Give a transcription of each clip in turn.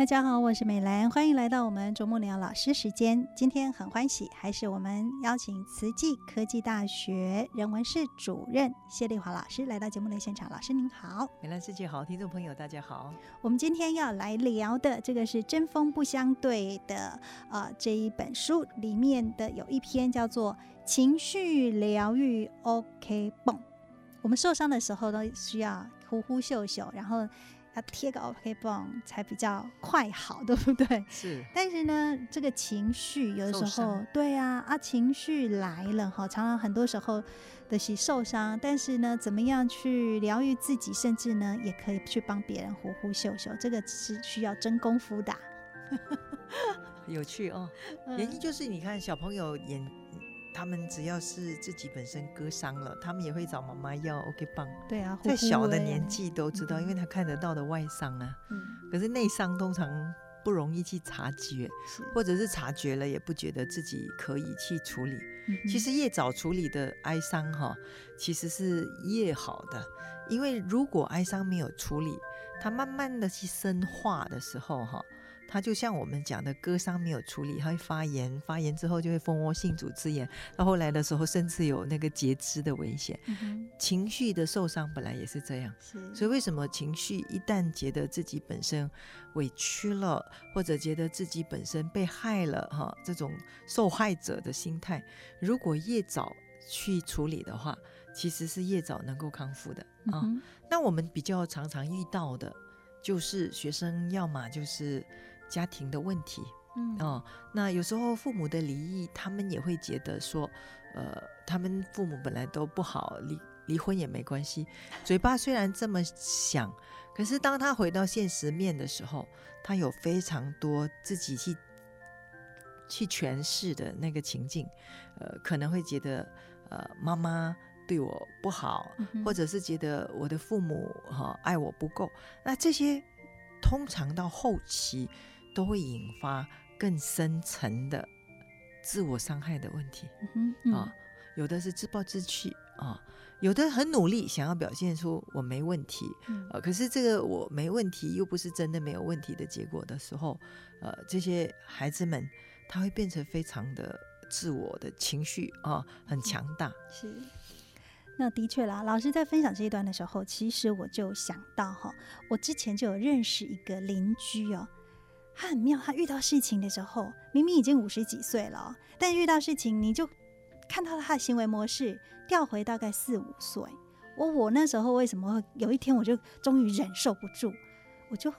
大家好，我是美兰，欢迎来到我们啄木鸟老师时间。今天很欢喜，还是我们邀请慈济科技大学人文室主任谢丽华老师来到节目的现场。老师您好，美兰师姐好，听众朋友大家好。我们今天要来聊的这个是针锋不相对的呃这一本书里面的有一篇叫做情绪疗愈 OK 泵。我们受伤的时候都需要呼呼秀秀，然后。要贴个 OK 绷才比较快好，对不对？是。但是呢，这个情绪有的时候，对啊，啊，情绪来了哈，常常很多时候的是受伤。但是呢，怎么样去疗愈自己，甚至呢，也可以去帮别人呼呼秀秀，这个是需要真功夫的。有趣哦，原因就是你看小朋友演。他们只要是自己本身割伤了，他们也会找妈妈要 OK 棒。对啊，在小的年纪都知道，因为他看得到的外伤啊。嗯。可是内伤通常不容易去察觉，或者是察觉了也不觉得自己可以去处理。其实越早处理的哀伤哈，其实是越好的，因为如果哀伤没有处理，它慢慢的去深化的时候哈。它就像我们讲的，割伤没有处理，它会发炎，发炎之后就会蜂窝性组织炎，到后来的时候甚至有那个截肢的危险。情绪的受伤本来也是这样，所以为什么情绪一旦觉得自己本身委屈了，或者觉得自己本身被害了，哈，这种受害者的心态，如果越早去处理的话，其实是越早能够康复的啊。那我们比较常常遇到的，就是学生要么就是。家庭的问题，嗯哦，那有时候父母的离异，他们也会觉得说，呃，他们父母本来都不好，离离婚也没关系。嘴巴虽然这么想，可是当他回到现实面的时候，他有非常多自己去去诠释的那个情境，呃，可能会觉得，呃，妈妈对我不好，或者是觉得我的父母哈爱我不够，那这些通常到后期。都会引发更深层的自我伤害的问题啊，有的是自暴自弃啊，有的很努力想要表现出我没问题，呃，可是这个我没问题又不是真的没有问题的结果的时候，呃，这些孩子们他会变成非常的自我的情绪啊，很强大。是，那的确啦，老师在分享这一段的时候，其实我就想到哈，我之前就有认识一个邻居哦。他很妙，他遇到事情的时候，明明已经五十几岁了，但遇到事情你就看到了他的行为模式调回大概四五岁。我我那时候为什么有一天我就终于忍受不住，我就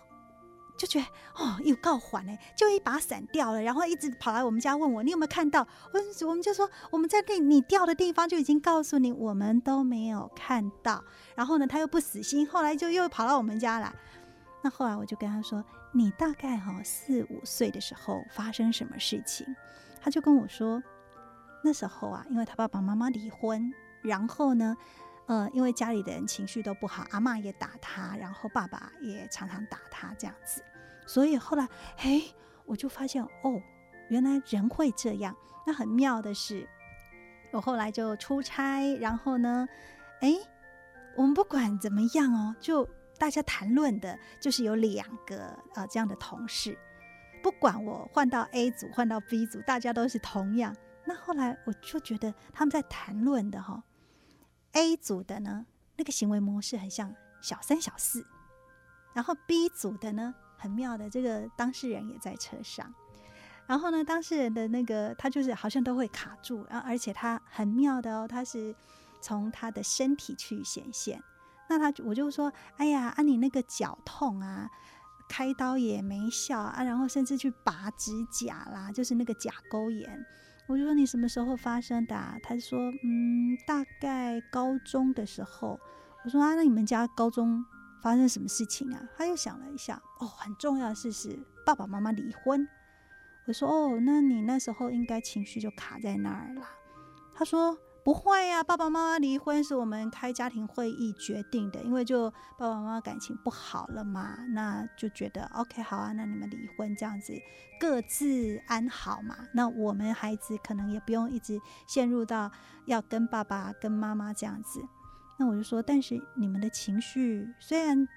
就觉得哦，又告缓呢，就一把伞掉了，然后一直跑来我们家问我你有没有看到？我我们就说我们在那你掉的地方就已经告诉你，我们都没有看到。然后呢，他又不死心，后来就又跑到我们家来。那后来我就跟他说：“你大概哈四五岁的时候发生什么事情？”他就跟我说：“那时候啊，因为他爸爸妈妈离婚，然后呢，呃，因为家里的人情绪都不好，阿妈也打他，然后爸爸也常常打他这样子。所以后来，嘿，我就发现哦，原来人会这样。那很妙的是，我后来就出差，然后呢，哎，我们不管怎么样哦，就。”大家谈论的就是有两个呃这样的同事，不管我换到 A 组换到 B 组，大家都是同样。那后来我就觉得他们在谈论的哈，A 组的呢那个行为模式很像小三小四，然后 B 组的呢很妙的这个当事人也在车上，然后呢当事人的那个他就是好像都会卡住，然后而且他很妙的哦，他是从他的身体去显现。那他我就说，哎呀，啊你那个脚痛啊，开刀也没效啊，然后甚至去拔指甲啦，就是那个甲沟炎。我就说你什么时候发生的？他说，嗯，大概高中的时候，我说啊，那你们家高中发生什么事情啊？他又想了一下，哦，很重要的事是爸爸妈妈离婚。我说哦，那你那时候应该情绪就卡在那儿了。他说不会呀，爸爸妈妈离婚是我们开家庭会议决定的，因为就爸爸妈妈感情不好了嘛，那就觉得 OK 好啊，那你们离婚这样子各自安好嘛。那我们孩子可能也不用一直陷入到要跟爸爸跟妈妈这样子。那我就说，但是你们的情绪虽然。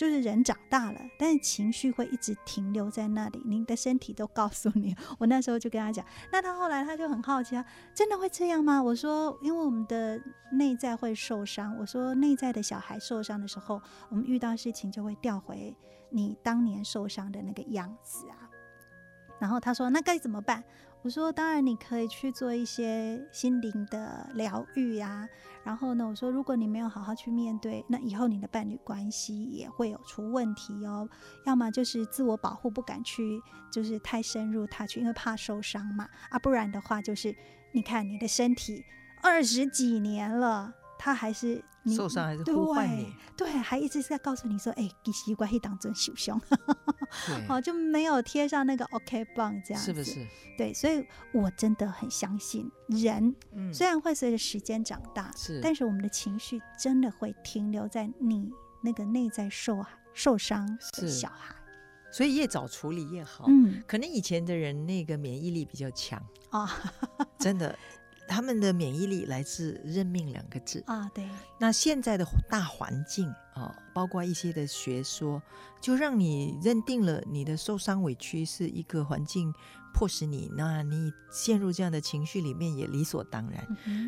就是人长大了，但是情绪会一直停留在那里。您的身体都告诉你，我那时候就跟他讲。那他后来他就很好奇啊，真的会这样吗？我说，因为我们的内在会受伤。我说，内在的小孩受伤的时候，我们遇到事情就会调回你当年受伤的那个样子啊。然后他说，那该怎么办？我说，当然你可以去做一些心灵的疗愈呀。然后呢，我说，如果你没有好好去面对，那以后你的伴侣关系也会有出问题哦。要么就是自我保护，不敢去，就是太深入他去，因为怕受伤嘛。啊，不然的话，就是你看你的身体二十几年了。他还是你受伤，还是呼唤你？对，还一直在告诉你说：“哎，给习惯一当真受伤。”好，就没有贴上那个 OK 棒，这样是不是？对，所以我真的很相信人，虽然会随着时间长大，是，但是我们的情绪真的会停留在你那个内在受受伤的小孩。所以越早处理越好。嗯，可能以前的人那个免疫力比较强啊，真的。他们的免疫力来自“认命”两个字啊，对。那现在的大环境啊，包括一些的学说，就让你认定了你的受伤委屈是一个环境迫使你，那你陷入这样的情绪里面也理所当然。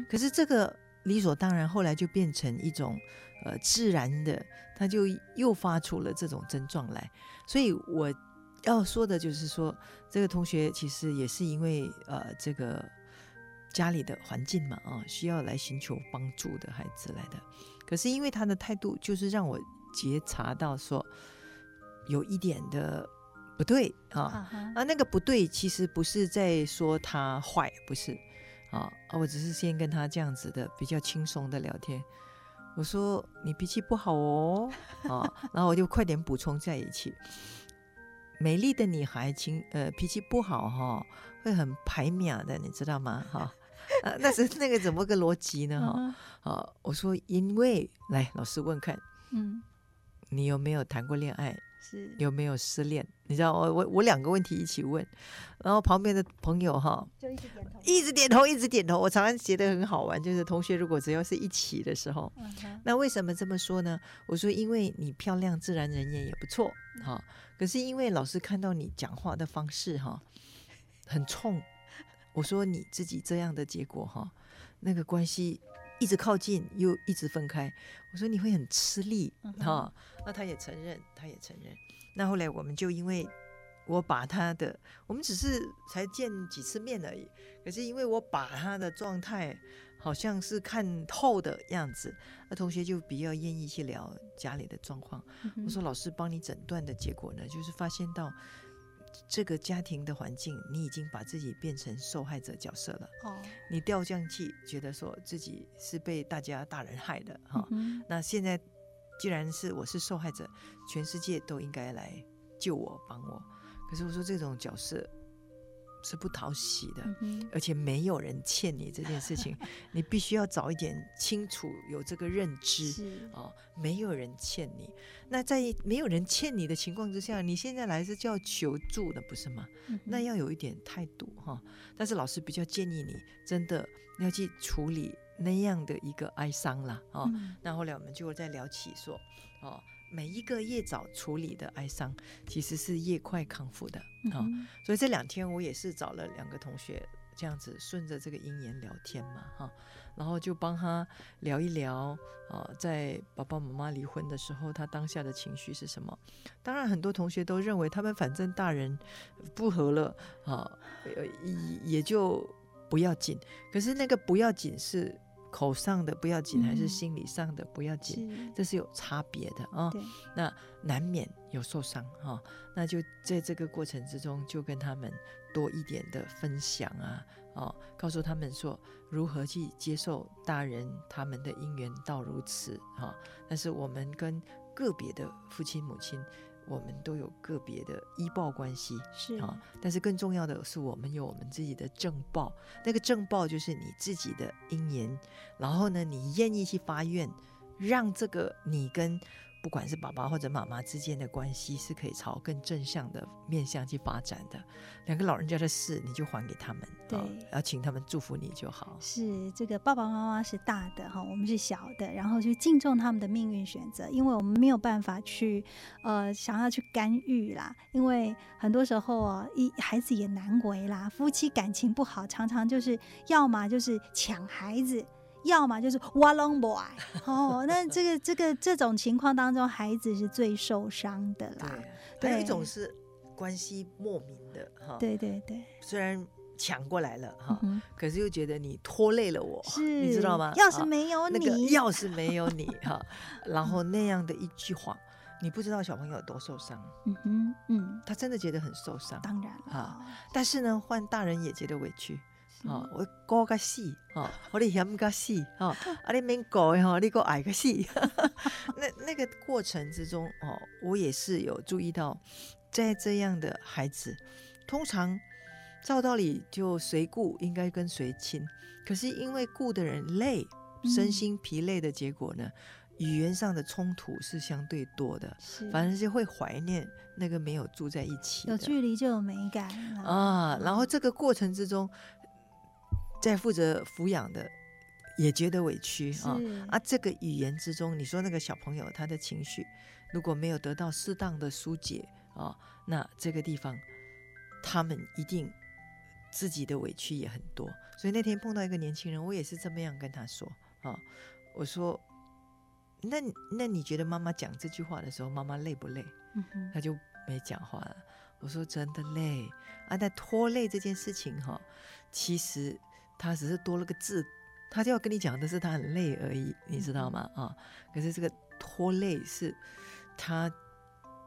可是这个理所当然后来就变成一种呃自然的，它就诱发出了这种症状来。所以我要说的就是说，这个同学其实也是因为呃这个。家里的环境嘛，啊，需要来寻求帮助的孩子来的，可是因为他的态度，就是让我觉察到说有一点的不对啊啊，那个不对，其实不是在说他坏，不是啊，我只是先跟他这样子的比较轻松的聊天，我说你脾气不好哦，啊，然后我就快点补充在一起，美丽的女孩情呃脾气不好哈，会很排秒的，你知道吗？哈。啊，那是那个怎么个逻辑呢？哈，啊，我说，因为来老师问看，嗯，你有没有谈过恋爱？是有没有失恋？你知道我我我两个问题一起问，然后旁边的朋友哈，就一直点头，一直点头，一直点头。我常常觉得很好玩，就是同学如果只要是一起的时候，那为什么这么说呢？我说，因为你漂亮，自然人缘也不错，哈。可是因为老师看到你讲话的方式哈，很冲。我说你自己这样的结果哈，那个关系一直靠近又一直分开，我说你会很吃力哈。那他也承认，他也承认。那后来我们就因为我把他的，我们只是才见几次面而已，可是因为我把他的状态好像是看透的样子，那同学就比较愿意去聊家里的状况。我说老师帮你诊断的结果呢，就是发现到。这个家庭的环境，你已经把自己变成受害者角色了。哦，你掉降气，觉得说自己是被大家大人害的哈。那现在既然是我是受害者，全世界都应该来救我、帮我。可是我说这种角色。是不讨喜的，而且没有人欠你这件事情，你必须要早一点清楚有这个认知啊，没有人欠你。那在没有人欠你的情况之下，你现在来是叫求助的，不是吗？那要有一点态度哈。但是老师比较建议你，真的要去处理那样的一个哀伤啦。啊。那后来我们就在聊起说，哦。每一个越早处理的哀伤，其实是越快康复的啊。所以这两天我也是找了两个同学，这样子顺着这个姻缘聊天嘛哈，然后就帮他聊一聊啊，在爸爸妈妈离婚的时候，他当下的情绪是什么？当然，很多同学都认为他们反正大人不和了啊，也也就不要紧。可是那个不要紧是。口上的不要紧，还是心理上的不要紧，这是有差别的啊。那难免有受伤哈，那就在这个过程之中，就跟他们多一点的分享啊，哦，告诉他们说如何去接受大人他们的因缘到如此哈。但是我们跟个别的父亲母亲，我们都有个别的医报关系是啊。但是更重要的是，我们有我们自己的正报，那个正报就是你自己的因缘，然后呢，你愿意去发愿，让这个你跟。不管是爸爸或者妈妈之间的关系，是可以朝更正向的面向去发展的。两个老人家的事，你就还给他们，对，要请他们祝福你就好。是这个爸爸妈妈是大的哈，我们是小的，然后去敬重他们的命运选择，因为我们没有办法去呃想要去干预啦。因为很多时候啊，一孩子也难为啦，夫妻感情不好，常常就是要么就是抢孩子。要么就是哇隆 boy 哦，那这个这个这种情况当中，孩子是最受伤的啦。对，还有一种是关系莫名的哈。对对对，虽然抢过来了哈，可是又觉得你拖累了我，你知道吗？要是没有你，要是没有你 哈，然后那样的一句话，你不知道小朋友有多受伤。嗯哼，嗯，他真的觉得很受伤。当然啊，但是呢，换大人也觉得委屈。哦，我过个死，哦，我你嫌个死，哦，啊，你免过哈，你个爱个死。那那个过程之中，哦，我也是有注意到，在这样的孩子，通常照道理就谁顾应该跟谁亲，可是因为顾的人累，身心疲累的结果呢，语言上的冲突是相对多的，反正是会怀念那个没有住在一起，有距离就有美感啊。然后这个过程之中。在负责抚养的也觉得委屈啊啊！这个语言之中，你说那个小朋友他的情绪如果没有得到适当的疏解啊，那这个地方他们一定自己的委屈也很多。所以那天碰到一个年轻人，我也是这么样跟他说啊，我说：“那那你觉得妈妈讲这句话的时候，妈妈累不累？”他就没讲话了。我说：“真的累啊！但拖累这件事情哈，其实。”他只是多了个字，他就要跟你讲的是他很累而已，你知道吗？啊，可是这个拖累是他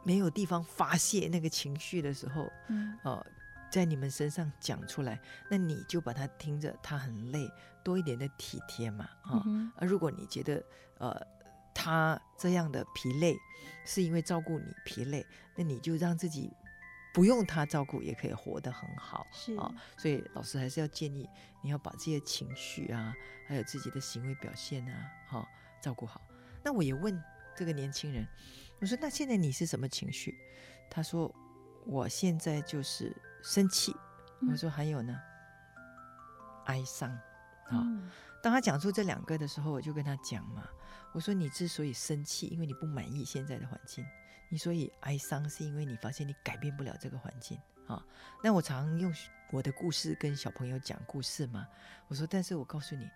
没有地方发泄那个情绪的时候，嗯，哦，在你们身上讲出来，那你就把他听着，他很累，多一点的体贴嘛，啊，而如果你觉得呃他这样的疲累是因为照顾你疲累，那你就让自己。不用他照顾也可以活得很好，是啊，所以老师还是要建议你要把这些情绪啊，还有自己的行为表现啊，哈，照顾好。那我也问这个年轻人，我说：“那现在你是什么情绪？”他说：“我现在就是生气。”我说：“还有呢？哀伤。”啊，当他讲出这两个的时候，我就跟他讲嘛，我说：“你之所以生气，因为你不满意现在的环境。”你所以哀伤，是因为你发现你改变不了这个环境啊。那我常用我的故事跟小朋友讲故事嘛。我说，但是我告诉你，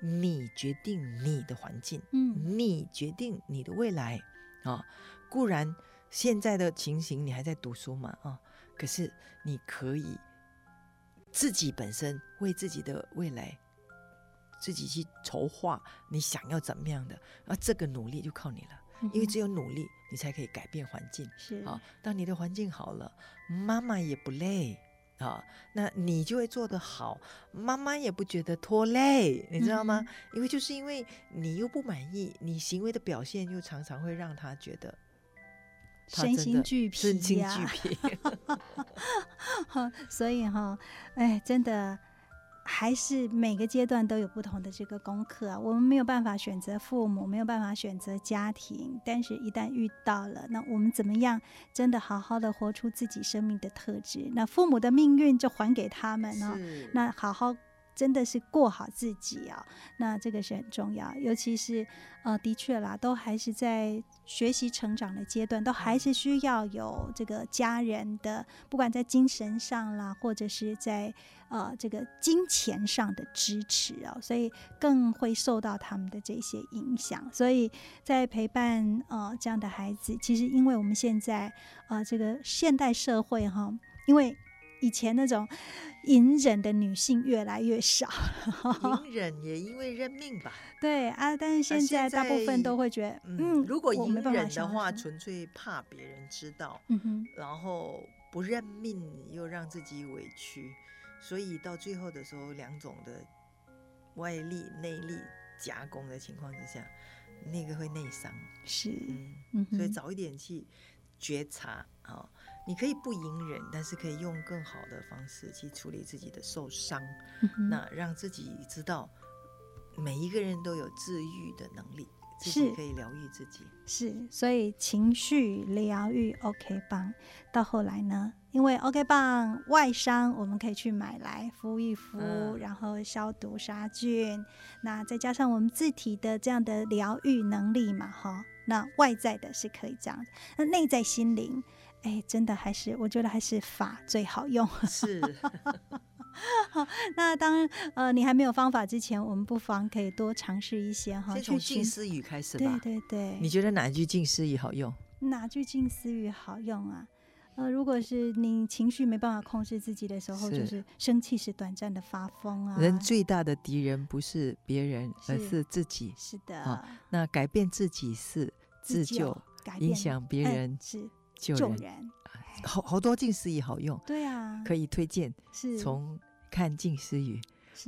你决定你的环境，嗯，你决定你的未来啊。固然现在的情形你还在读书嘛啊，可是你可以自己本身为自己的未来自己去筹划，你想要怎么样的，而这个努力就靠你了。因为只有努力，你才可以改变环境。是啊，当你的环境好了，妈妈也不累啊，那你就会做得好，妈妈也不觉得拖累，你知道吗？因为就是因为你又不满意，你行为的表现又常常会让他觉得身心俱疲，身心俱疲。所以哈，哎，真的。还是每个阶段都有不同的这个功课啊，我们没有办法选择父母，没有办法选择家庭，但是一旦遇到了，那我们怎么样真的好好的活出自己生命的特质？那父母的命运就还给他们呢？那好好。真的是过好自己啊，那这个是很重要，尤其是呃，的确啦，都还是在学习成长的阶段，都还是需要有这个家人的，不管在精神上啦，或者是在呃这个金钱上的支持啊，所以更会受到他们的这些影响。所以在陪伴呃这样的孩子，其实因为我们现在呃这个现代社会哈，因为。以前那种隐忍的女性越来越少，隐忍也因为认命吧。对啊，但是现在大部分都会觉得，嗯，如果隐忍的话，纯粹怕别人知道，嗯哼，然后不认命又让自己委屈，所以到最后的时候，两种的外力、内力夹攻的情况之下，那个会内伤。是，嗯，所以早一点去觉察啊，你可以不隐忍，但是可以用更好的方式去处理自己的受伤，那让自己知道每一个人都有治愈的能力。是。可以疗愈自己，是，所以情绪疗愈 OK 棒，到后来呢，因为 OK 棒外伤，我们可以去买来敷一敷，然后消毒杀菌，那再加上我们自体的这样的疗愈能力嘛，哈，那外在的是可以这样，那内在心灵，哎，真的还是我觉得还是法最好用，是。好，那当呃你还没有方法之前，我们不妨可以多尝试一些哈。先从近思语开始吧。对对对。你觉得哪一句近思语好用？哪句近思语好用啊？呃，如果是你情绪没办法控制自己的时候，就是生气是短暂的发疯啊。人最大的敌人不是别人，而是自己。是的啊。那改变自己是自救，影响别人是救人。好好多近思语好用。对啊。可以推荐。是。从看近思语，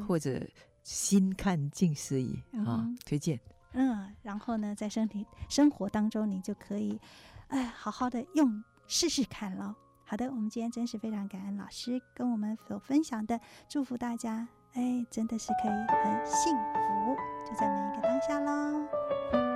或者新看近思语啊，推荐。嗯，然后呢，在身体生活当中，你就可以，哎，好好的用试试看喽。好的，我们今天真是非常感恩老师跟我们所分享的，祝福大家，哎，真的是可以很幸福，就在每一个当下喽。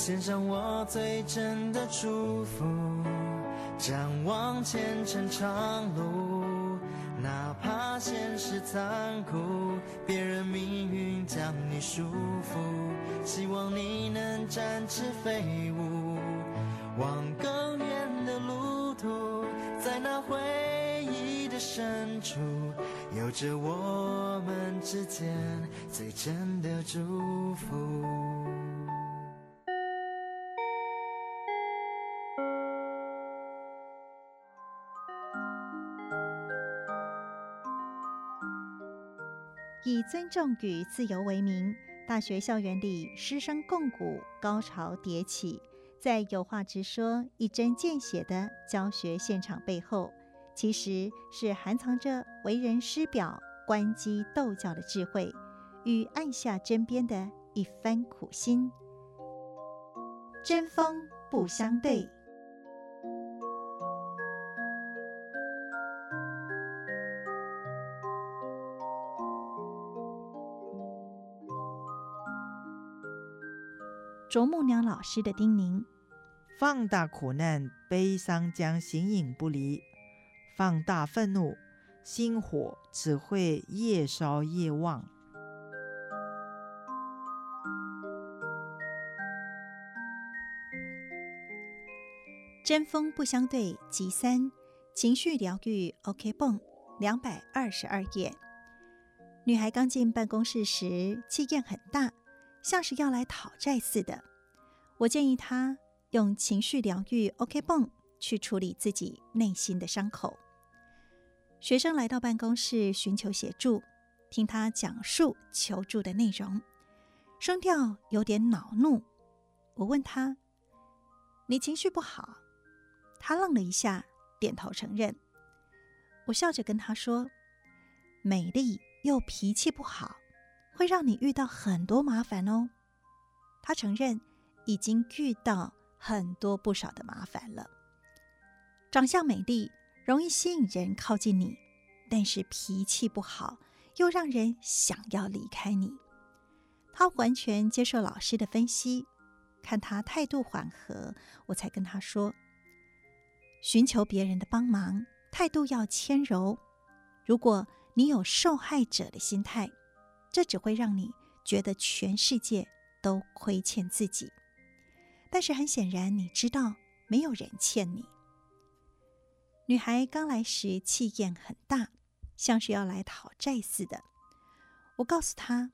献上我最真的祝福，展望前程长路。哪怕现实残酷，别人命运将你束缚，希望你能展翅飞舞，往更远的路途，在那回忆的深处，有着我们之间最真的祝福。以尊重与自由为名，大学校园里师生共舞，高潮迭起。在有话直说、一针见血的教学现场背后，其实是含藏着为人师表、关机斗教的智慧，与按下针砭的一番苦心。针锋不相对。啄木鸟老师的叮咛：放大苦难，悲伤将形影不离；放大愤怒，心火只会越烧越旺。针锋不相对，集三情绪疗愈 OK 泵两百二十二页。女孩刚进办公室时，气焰很大。像是要来讨债似的，我建议他用情绪疗愈 OK 泵去处理自己内心的伤口。学生来到办公室寻求协助，听他讲述求助的内容，声调有点恼怒。我问他：“你情绪不好？”他愣了一下，点头承认。我笑着跟他说：“美丽又脾气不好。”会让你遇到很多麻烦哦。他承认已经遇到很多不少的麻烦了。长相美丽，容易吸引人靠近你，但是脾气不好，又让人想要离开你。他完全接受老师的分析，看他态度缓和，我才跟他说：寻求别人的帮忙，态度要谦柔。如果你有受害者的心态，这只会让你觉得全世界都亏欠自己。但是很显然，你知道没有人欠你。女孩刚来时气焰很大，像是要来讨债似的。我告诉她，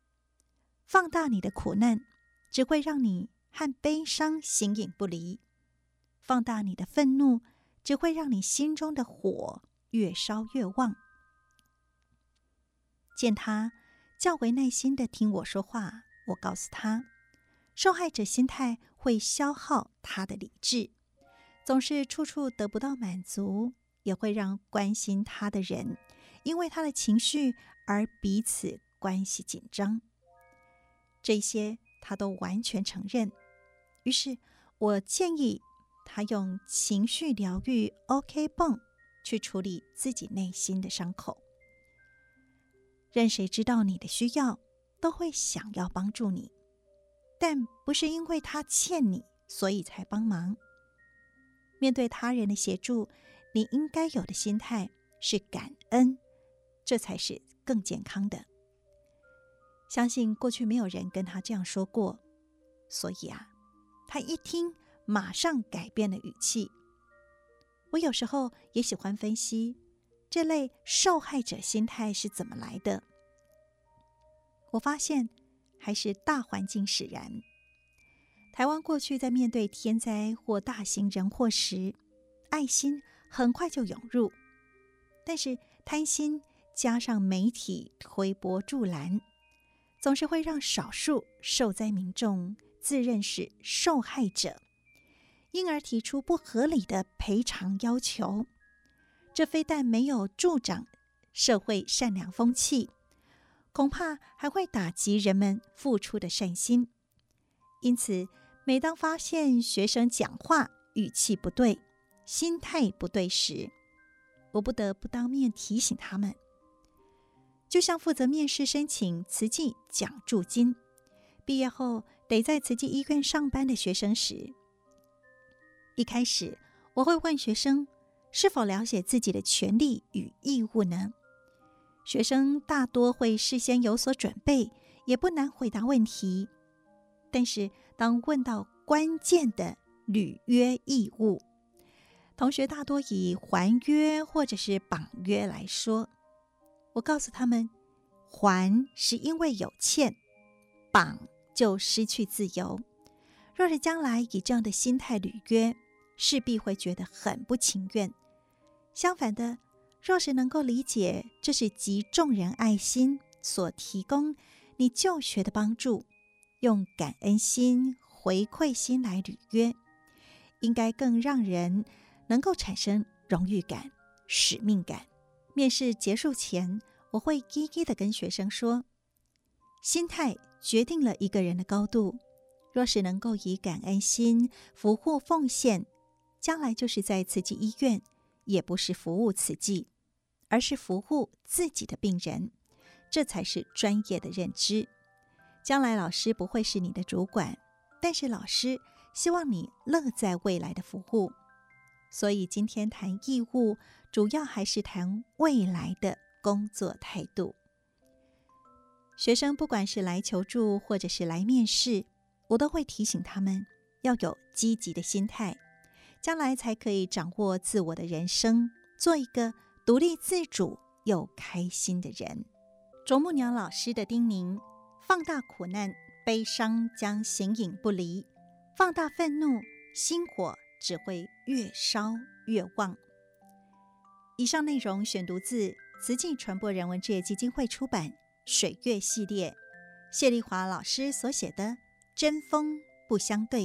放大你的苦难，只会让你和悲伤形影不离；放大你的愤怒，只会让你心中的火越烧越旺。见她较为耐心的听我说话，我告诉他，受害者心态会消耗他的理智，总是处处得不到满足。也会让关心他的人因为他的情绪而彼此关系紧张。这些他都完全承认。于是我建议他用情绪疗愈 OK 泵去处理自己内心的伤口。任谁知道你的需要，都会想要帮助你，但不是因为他欠你，所以才帮忙。面对他人的协助。你应该有的心态是感恩，这才是更健康的。相信过去没有人跟他这样说过，所以啊，他一听马上改变了语气。我有时候也喜欢分析这类受害者心态是怎么来的。我发现还是大环境使然。台湾过去在面对天灾或大型人祸时，爱心。很快就涌入，但是贪心加上媒体推波助澜，总是会让少数受灾民众自认是受害者，因而提出不合理的赔偿要求。这非但没有助长社会善良风气，恐怕还会打击人们付出的善心。因此，每当发现学生讲话语气不对，心态不对时，我不得不当面提醒他们。就像负责面试申请慈济奖助金，毕业后得在慈济医院上班的学生时，一开始我会问学生是否了解自己的权利与义务呢？学生大多会事先有所准备，也不难回答问题。但是当问到关键的履约义务，同学大多以还约或者是绑约来说，我告诉他们，还是因为有欠，绑就失去自由。若是将来以这样的心态履约，势必会觉得很不情愿。相反的，若是能够理解这是集众人爱心所提供你就学的帮助，用感恩心、回馈心来履约，应该更让人。能够产生荣誉感、使命感。面试结束前，我会一一的跟学生说：心态决定了一个人的高度。若是能够以感恩心服务奉献，将来就是在慈济医院，也不是服务慈济，而是服务自己的病人，这才是专业的认知。将来老师不会是你的主管，但是老师希望你乐在未来的服务。所以今天谈义务，主要还是谈未来的工作态度。学生不管是来求助或者是来面试，我都会提醒他们要有积极的心态，将来才可以掌握自我的人生，做一个独立自主又开心的人。啄木鸟老师的叮咛：放大苦难，悲伤将形影不离；放大愤怒，心火。只会越烧越旺。以上内容选读自慈济传播人文事业基金会出版《水月》系列，谢丽华老师所写的《针锋不相对》。